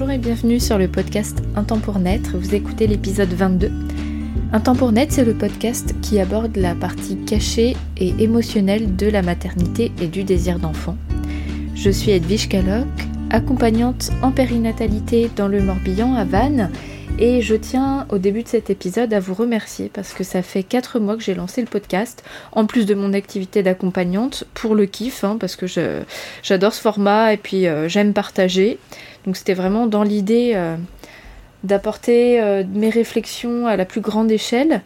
Bonjour et bienvenue sur le podcast Un temps pour naître. Vous écoutez l'épisode 22. Un temps pour naître, c'est le podcast qui aborde la partie cachée et émotionnelle de la maternité et du désir d'enfant. Je suis Edwige Caloc, accompagnante en périnatalité dans le Morbihan à Vannes et je tiens au début de cet épisode à vous remercier parce que ça fait 4 mois que j'ai lancé le podcast, en plus de mon activité d'accompagnante, pour le kiff, hein, parce que j'adore ce format et puis euh, j'aime partager. Donc c'était vraiment dans l'idée euh, d'apporter euh, mes réflexions à la plus grande échelle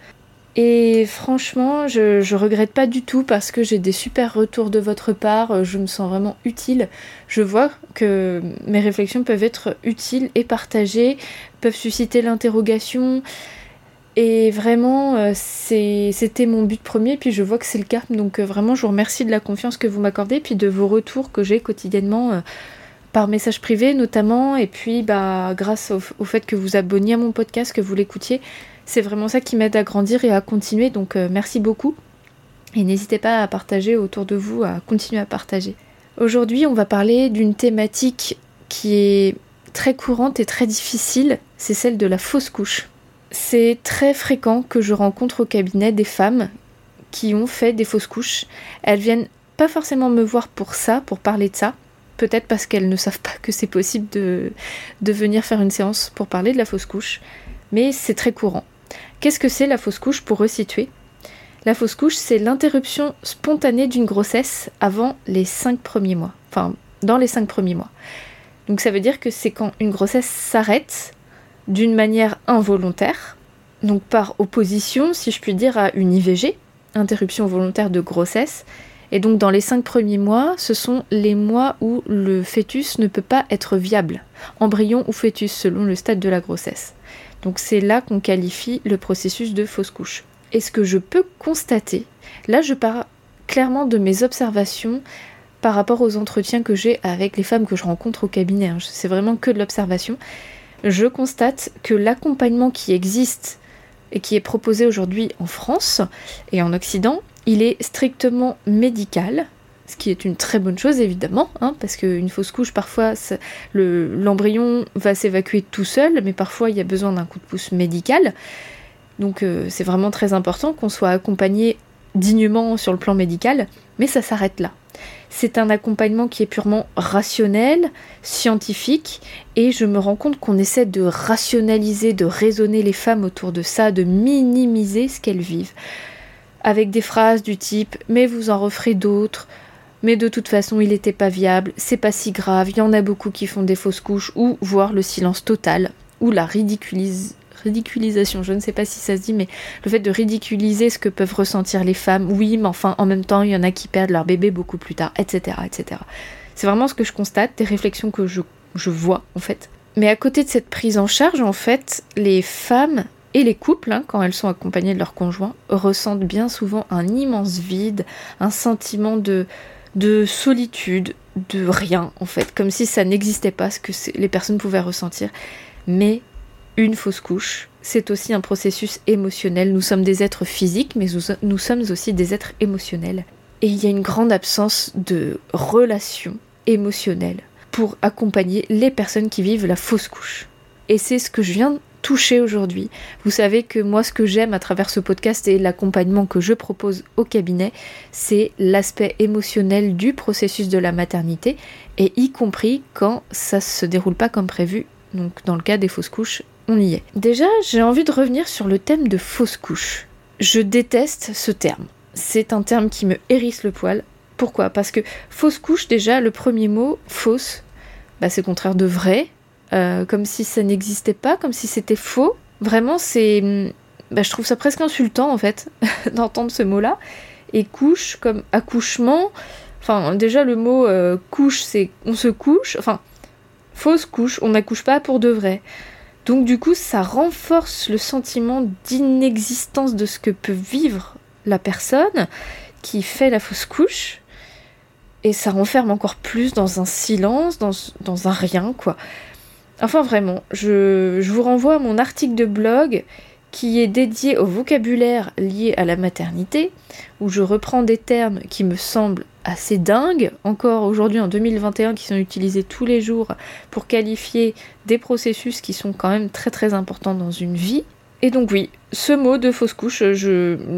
et franchement, je, regrette pas du tout parce que j'ai des super retours de votre part, euh, je me sens vraiment utile. Je vois que mes réflexions peuvent être utiles et partagées, peuvent susciter l'interrogation. Et vraiment, euh, c'était mon but premier, puis je vois que c'est le cas. Donc euh, vraiment, je vous remercie de la confiance que vous m'accordez, puis de vos retours que j'ai quotidiennement par message privé notamment, et puis bah, grâce au, au fait que vous abonniez à mon podcast, que vous l'écoutiez. C'est vraiment ça qui m'aide à grandir et à continuer, donc euh, merci beaucoup. Et n'hésitez pas à partager autour de vous, à continuer à partager. Aujourd'hui, on va parler d'une thématique qui est très courante et très difficile, c'est celle de la fausse couche. C'est très fréquent que je rencontre au cabinet des femmes qui ont fait des fausses couches. Elles viennent pas forcément me voir pour ça, pour parler de ça. Peut-être parce qu'elles ne savent pas que c'est possible de, de venir faire une séance pour parler de la fausse couche. Mais c'est très courant. Qu'est-ce que c'est la fausse couche pour resituer? La fausse couche, c'est l'interruption spontanée d'une grossesse avant les 5 premiers mois. Enfin, dans les 5 premiers mois. Donc ça veut dire que c'est quand une grossesse s'arrête d'une manière involontaire, donc par opposition, si je puis dire, à une IVG, interruption volontaire de grossesse. Et donc dans les 5 premiers mois, ce sont les mois où le fœtus ne peut pas être viable, embryon ou fœtus selon le stade de la grossesse. Donc c'est là qu'on qualifie le processus de fausse couche. Et ce que je peux constater, là je pars clairement de mes observations par rapport aux entretiens que j'ai avec les femmes que je rencontre au cabinet, hein. c'est vraiment que de l'observation, je constate que l'accompagnement qui existe et qui est proposé aujourd'hui en France et en Occident, il est strictement médical, ce qui est une très bonne chose évidemment, hein, parce qu'une fausse couche, parfois l'embryon va s'évacuer tout seul, mais parfois il y a besoin d'un coup de pouce médical. Donc euh, c'est vraiment très important qu'on soit accompagné dignement sur le plan médical, mais ça s'arrête là. C'est un accompagnement qui est purement rationnel, scientifique, et je me rends compte qu'on essaie de rationaliser, de raisonner les femmes autour de ça, de minimiser ce qu'elles vivent. Avec des phrases du type Mais vous en referez d'autres, mais de toute façon il n'était pas viable, c'est pas si grave, il y en a beaucoup qui font des fausses couches, ou voire le silence total, ou la ridiculisation, je ne sais pas si ça se dit, mais le fait de ridiculiser ce que peuvent ressentir les femmes, oui, mais enfin en même temps il y en a qui perdent leur bébé beaucoup plus tard, etc. etc. C'est vraiment ce que je constate, des réflexions que je, je vois en fait. Mais à côté de cette prise en charge, en fait, les femmes et les couples, hein, quand elles sont accompagnées de leur conjoint, ressentent bien souvent un immense vide, un sentiment de, de solitude, de rien en fait, comme si ça n'existait pas ce que les personnes pouvaient ressentir. Mais une fausse couche, c'est aussi un processus émotionnel. Nous sommes des êtres physiques, mais nous, sommes aussi des êtres émotionnels. Et il y a une grande absence de relation émotionnelle pour accompagner les personnes qui vivent la fausse couche. Et c'est ce que je viens toucher aujourd'hui. Vous savez que moi, ce que j'aime à travers ce podcast et l'accompagnement que je propose au cabinet, c'est l'aspect émotionnel du processus de la maternité, et y compris quand ça se déroule pas comme prévu. Donc, dans le cas des fausses couches, on y est. Déjà, j'ai envie de revenir sur le thème de fausse couche. Je déteste ce terme. C'est un terme qui me hérisse le poil. Pourquoi? Parce que fausse couche, déjà, le premier mot, fausse, bah, c'est contraire de vrai, euh, comme si ça n'existait pas, comme si c'était faux. Vraiment, c'est. Bah, je trouve ça presque insultant en fait d'entendre ce mot-là. Et couche comme accouchement. Enfin, déjà le mot euh, couche, c'est on se couche. Enfin, fausse couche, on n'accouche pas pour de vrai. Donc du coup, ça renforce le sentiment d'inexistence de ce que peut vivre la personne qui fait la fausse couche. Et ça renferme encore plus dans un silence, dans, dans un rien, quoi. Enfin vraiment, je, vous renvoie à mon article de blog qui est dédié au vocabulaire lié à la maternité, où je reprends des termes qui me semblent assez dingues, encore aujourd'hui en 2021, qui sont utilisés tous les jours pour qualifier des processus qui sont quand même très très importants dans une vie. Et donc oui, ce mot de fausse couche,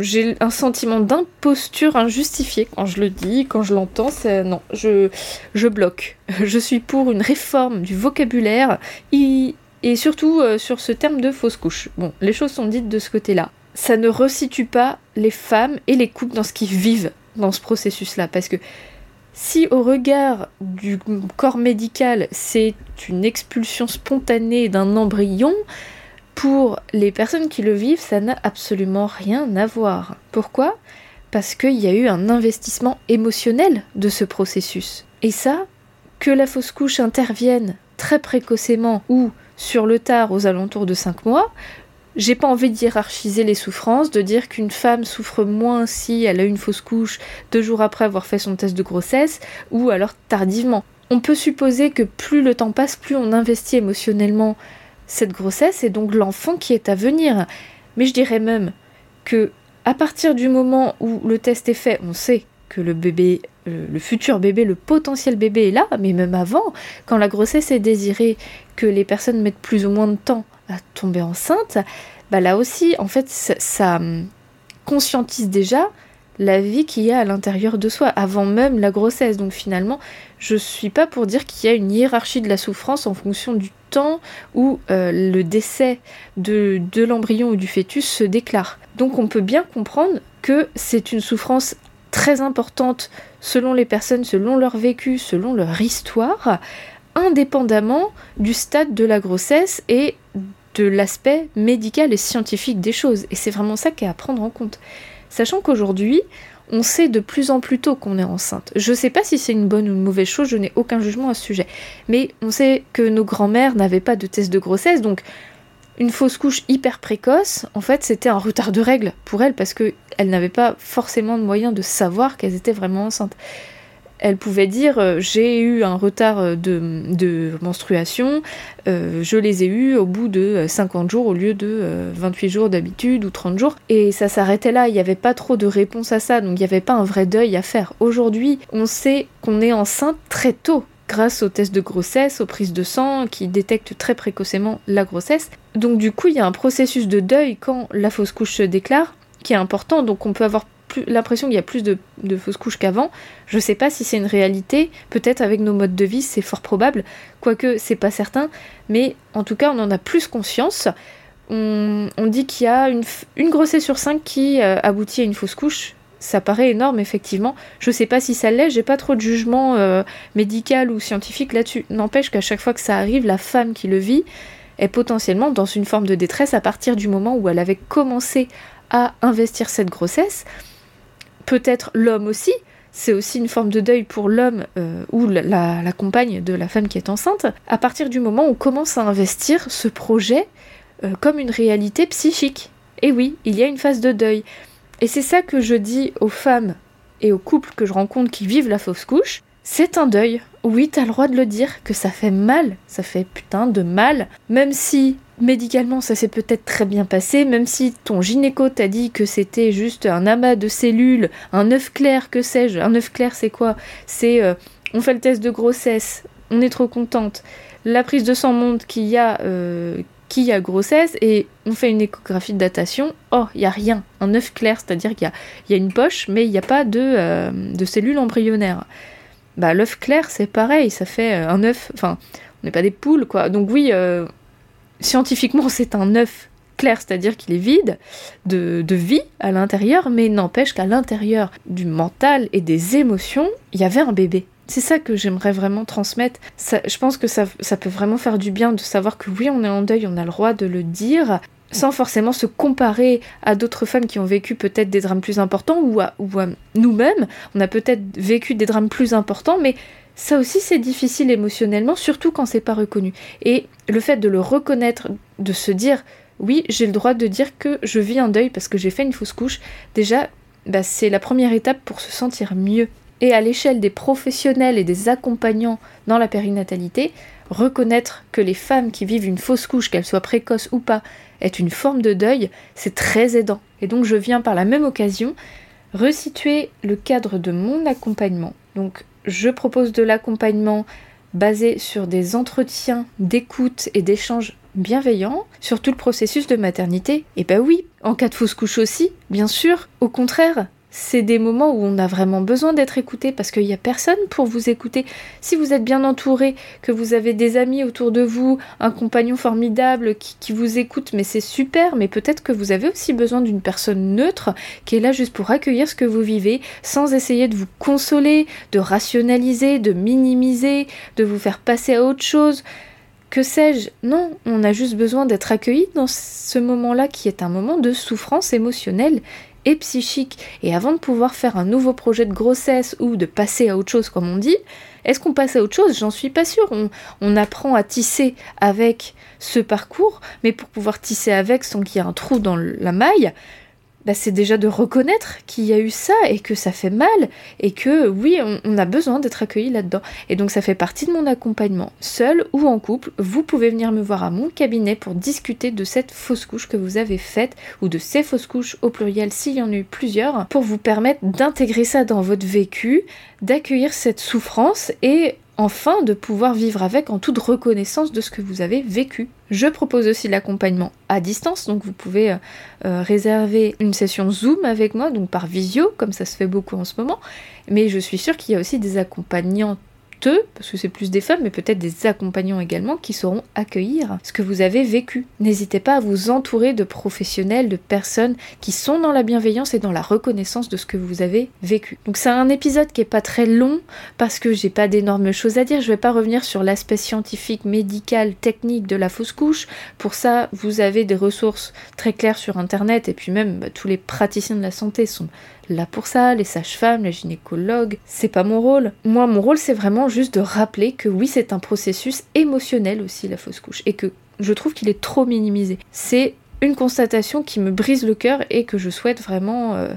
j'ai un sentiment d'imposture injustifié quand je le dis, quand je l'entends, non, je, bloque. Je suis pour une réforme du vocabulaire et, surtout euh, sur ce terme de fausse couche. Bon, les choses sont dites de ce côté-là. Ça ne resitue pas les femmes et les couples dans ce qu'ils vivent dans ce processus-là, parce que si au regard du corps médical, c'est une expulsion spontanée d'un embryon, pour les personnes qui le vivent, ça n'a absolument rien à voir. Pourquoi? Parce qu'il y a eu un investissement émotionnel de ce processus. Et ça, que la fausse couche intervienne très précocement ou sur le tard aux alentours de 5 mois, j'ai pas envie de hiérarchiser les souffrances, de dire qu'une femme souffre moins si elle a une fausse couche deux jours après avoir fait son test de grossesse, ou alors tardivement. On peut supposer que plus le temps passe, plus on investit émotionnellement cette grossesse et donc l'enfant qui est à venir. Mais je dirais même que à partir du moment où le test est fait, on sait que le bébé, le, futur bébé, le potentiel bébé est là, mais même avant, quand la grossesse est désirée, que les personnes mettent plus ou moins de temps à tomber enceinte, bah là aussi, en fait, ça hum, conscientise déjà la vie qu'il y a à l'intérieur de soi, avant même la grossesse. Donc finalement, je suis pas pour dire qu'il y a une hiérarchie de la souffrance en fonction du temps où euh, le décès de, de l'embryon ou du fœtus se déclare. Donc on peut bien comprendre que c'est une souffrance très importante selon les personnes, selon leur vécu, selon leur histoire, indépendamment du stade de la grossesse et de l'aspect médical et scientifique des choses. Et c'est vraiment ça qui est à prendre en compte. Sachant qu'aujourd'hui, on sait de plus en plus tôt qu'on est enceinte. Je ne sais pas si c'est une bonne ou une mauvaise chose, je n'ai aucun jugement à ce sujet. Mais on sait que nos grands-mères n'avaient pas de test de grossesse, donc une fausse couche hyper précoce, en fait, c'était un retard de règles pour elles parce qu'elles n'avaient pas forcément de moyen de savoir qu'elles étaient vraiment enceintes elle pouvait dire euh, j'ai eu un retard euh, de, menstruation, euh, je les ai eus au bout de 50 jours au lieu de 28 jours d'habitude ou 30 jours. Et ça s'arrêtait là, il n'y avait pas trop de réponse à ça, donc il n'y avait pas un vrai deuil à faire. Aujourd'hui, on sait qu'on est enceinte très tôt grâce aux tests de grossesse, aux prises de sang qui détectent très précocement la grossesse. Donc du coup, il y a un processus de deuil quand la fausse couche se déclare qui est important, donc on peut avoir l'impression qu'il y a plus de, fausses couches qu'avant. Je sais pas si c'est une réalité, peut-être avec nos modes de vie, c'est fort probable, quoique c'est pas certain, mais en tout cas on en a plus conscience. On, dit qu'il y a une, grossesse sur cinq qui euh, aboutit à une fausse couche. Ça paraît énorme, effectivement. Je sais pas si ça l'est, j'ai pas trop de jugement euh, médical ou scientifique là-dessus. N'empêche qu'à chaque fois que ça arrive, la femme qui le vit est potentiellement dans une forme de détresse à partir du moment où elle avait commencé à investir cette grossesse peut-être l'homme aussi, c'est aussi une forme de deuil pour l'homme euh, ou la, compagne de la femme qui est enceinte, à partir du moment où on commence à investir ce projet euh, comme une réalité psychique. Et oui, il y a une phase de deuil. Et c'est ça que je dis aux femmes et aux couples que je rencontre qui vivent la fausse couche, c'est un deuil. Oui, t'as le droit de le dire, que ça fait mal, ça fait putain de mal, même si médicalement ça s'est peut-être très bien passé, même si ton gynéco t'a dit que c'était juste un amas de cellules, un œuf clair, que sais-je. Un œuf clair, c'est quoi? C'est euh, on fait le test de grossesse, on est trop contente. La prise de sang montre y euh, qu'il a grossesse et on fait une échographie de datation. Oh, il y a rien, un œuf clair, c'est-à-dire qu'il y, a, une poche, mais il n'y a pas de, euh, de cellules embryonnaires. Bah l'œuf clair, c'est pareil, ça fait un œuf. Enfin, on n'est pas des poules, quoi. Donc oui scientifiquement, c'est un œuf clair, c'est-à-dire qu'il est vide de, vie à l'intérieur, mais n'empêche qu'à l'intérieur du mental et des émotions, il y avait un bébé. C'est ça que j'aimerais vraiment transmettre. je pense que ça, peut vraiment faire du bien de savoir que oui, on est en deuil, on a le droit de le dire, sans forcément se comparer à d'autres femmes qui ont vécu peut-être des drames plus importants ou à nous-mêmes. On a peut-être vécu des drames plus importants, mais ça aussi c'est difficile émotionnellement, surtout quand c'est pas reconnu. Et le fait de le reconnaître, de se dire oui, j'ai le droit de dire que je vis un deuil parce que j'ai fait une fausse couche, déjà, bah, c'est la première étape pour se sentir mieux. Et à l'échelle des professionnels et des accompagnants dans la périnatalité, reconnaître que les femmes qui vivent une fausse couche, qu'elles soient précoces ou pas, est une forme de deuil, c'est très aidant. Et donc je viens par la même occasion resituer le cadre de mon accompagnement. Donc je propose de l'accompagnement basé sur des entretiens d'écoute et d'échange bienveillants sur tout le processus de maternité. Et eh ben oui, en cas de fausse couche aussi, bien sûr. Au contraire, c'est des moments où on a vraiment besoin d'être écouté parce qu'il n'y a personne pour vous écouter. Si vous êtes bien entouré, que vous avez des amis autour de vous, un compagnon formidable qui, vous écoute, mais c'est super, mais peut-être que vous avez aussi besoin d'une personne neutre qui est là juste pour accueillir ce que vous vivez, sans essayer de vous consoler, de rationaliser, de minimiser, de vous faire passer à autre chose. Que sais-je? Non, on a juste besoin d'être accueilli dans ce moment-là qui est un moment de souffrance émotionnelle psychique. Et avant de pouvoir faire un nouveau projet de grossesse ou de passer à autre chose, comme on dit, est-ce qu'on passe à autre chose? J'en suis pas sûre. On, on, apprend à tisser avec ce parcours, mais pour pouvoir tisser avec sans qu'il y ait un trou dans la maille, bah, c'est déjà de reconnaître qu'il y a eu ça et que ça fait mal et que oui, on, a besoin d'être accueilli là-dedans. Et donc ça fait partie de mon accompagnement. Seul ou en couple, vous pouvez venir me voir à mon cabinet pour discuter de cette fausse couche que vous avez faite ou de ces fausses couches au pluriel s'il y en a eu plusieurs pour vous permettre d'intégrer ça dans votre vécu, d'accueillir cette souffrance et enfin de pouvoir vivre avec en toute reconnaissance de ce que vous avez vécu. Je propose aussi l'accompagnement à distance, donc vous pouvez euh, euh, réserver une session Zoom avec moi, donc par visio, comme ça se fait beaucoup en ce moment, mais je suis sûre qu'il y a aussi des accompagnants parce que c'est plus des femmes, mais peut-être des accompagnants également, qui sauront accueillir ce que vous avez vécu. N'hésitez pas à vous entourer de professionnels, de personnes qui sont dans la bienveillance et dans la reconnaissance de ce que vous avez vécu. Donc c'est un épisode qui est pas très long parce que j'ai pas d'énormes choses à dire. Je vais pas revenir sur l'aspect scientifique, médical, technique de la fausse couche. Pour ça, vous avez des ressources très claires sur internet et puis même bah, tous les praticiens de la santé sont là pour ça, les sages-femmes, les gynécologues, c'est pas mon rôle. Moi, mon rôle, c'est vraiment juste de rappeler que oui, c'est un processus émotionnel aussi, la fausse couche, et que je trouve qu'il est trop minimisé. C'est une constatation qui me brise le cœur et que je souhaite vraiment... Euh,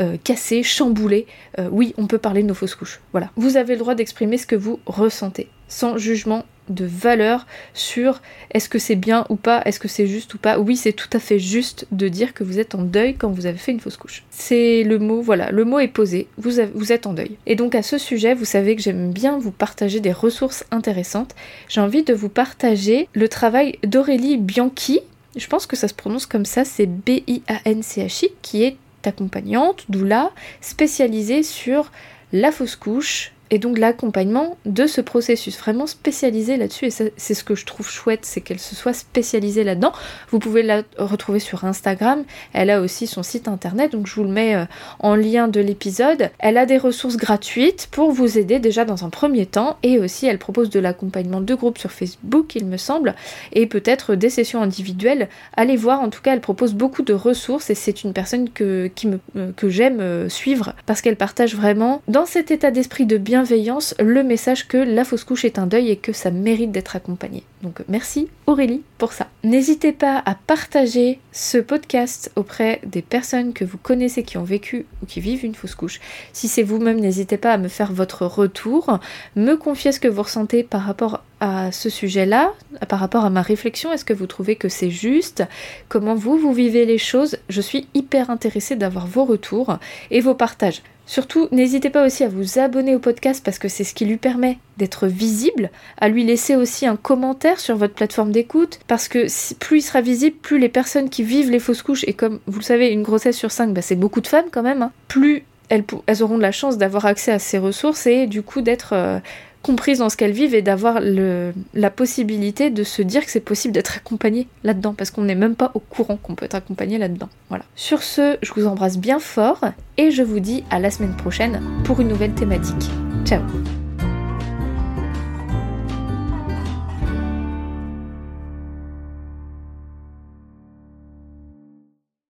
euh, casser, chambouler. Euh, oui, on peut parler de nos fausses couches. Voilà. Vous avez le droit d'exprimer ce que vous ressentez, sans jugement de valeur sur est-ce que c'est bien ou pas, est-ce que c'est juste ou pas. Oui, c'est tout à fait juste de dire que vous êtes en deuil quand vous avez fait une fausse couche. C'est le mot, voilà, le mot est posé, vous, vous êtes en deuil. Et donc à ce sujet, vous savez que j'aime bien vous partager des ressources intéressantes. J'ai envie de vous partager le travail d'Aurélie Bianchi. Je pense que ça se prononce comme ça, c'est B-I-A-N-C-H-I, qui est accompagnante, doula, spécialisée sur la fausse couche, et donc l'accompagnement de ce processus, vraiment spécialisé là-dessus, et c'est ce que je trouve chouette, c'est qu'elle se soit spécialisée là-dedans. Vous pouvez la retrouver sur Instagram, elle a aussi son site internet, donc je vous le mets euh, en lien de l'épisode. Elle a des ressources gratuites pour vous aider déjà dans un premier temps, et aussi elle propose de l'accompagnement de groupe sur Facebook, il me semble, et peut-être des sessions individuelles. Allez voir, en tout cas, elle propose beaucoup de ressources, et c'est une personne que, euh, que j'aime euh, suivre, parce qu'elle partage vraiment dans cet état d'esprit de bien le message que la fausse couche est un deuil et que ça mérite d'être accompagné. Donc merci Aurélie pour ça. N'hésitez pas à partager ce podcast auprès des personnes que vous connaissez qui ont vécu ou qui vivent une fausse couche. Si c'est vous-même, n'hésitez pas à me faire votre retour, me confier ce que vous ressentez par rapport à ce sujet-là, par rapport à ma réflexion. Est-ce que vous trouvez que c'est juste? Comment vous, vous vivez les choses? Je suis hyper intéressée d'avoir vos retours et vos partages. Surtout, n'hésitez pas aussi à vous abonner au podcast parce que c'est ce qui lui permet d'être visible, à lui laisser aussi un commentaire sur votre plateforme d'écoute parce que plus il sera visible, plus les personnes qui vivent les fausses couches, et comme vous le savez, une grossesse sur cinq, bah, c'est beaucoup de femmes quand même, hein, plus elles, auront de la chance d'avoir accès à ces ressources et du coup d'être euh, comprises dans ce qu'elles vivent et d'avoir la possibilité de se dire que c'est possible d'être accompagné là-dedans parce qu'on n'est même pas au courant qu'on peut être accompagné là-dedans. Voilà. Sur ce, je vous embrasse bien fort et je vous dis à la semaine prochaine pour une nouvelle thématique. Ciao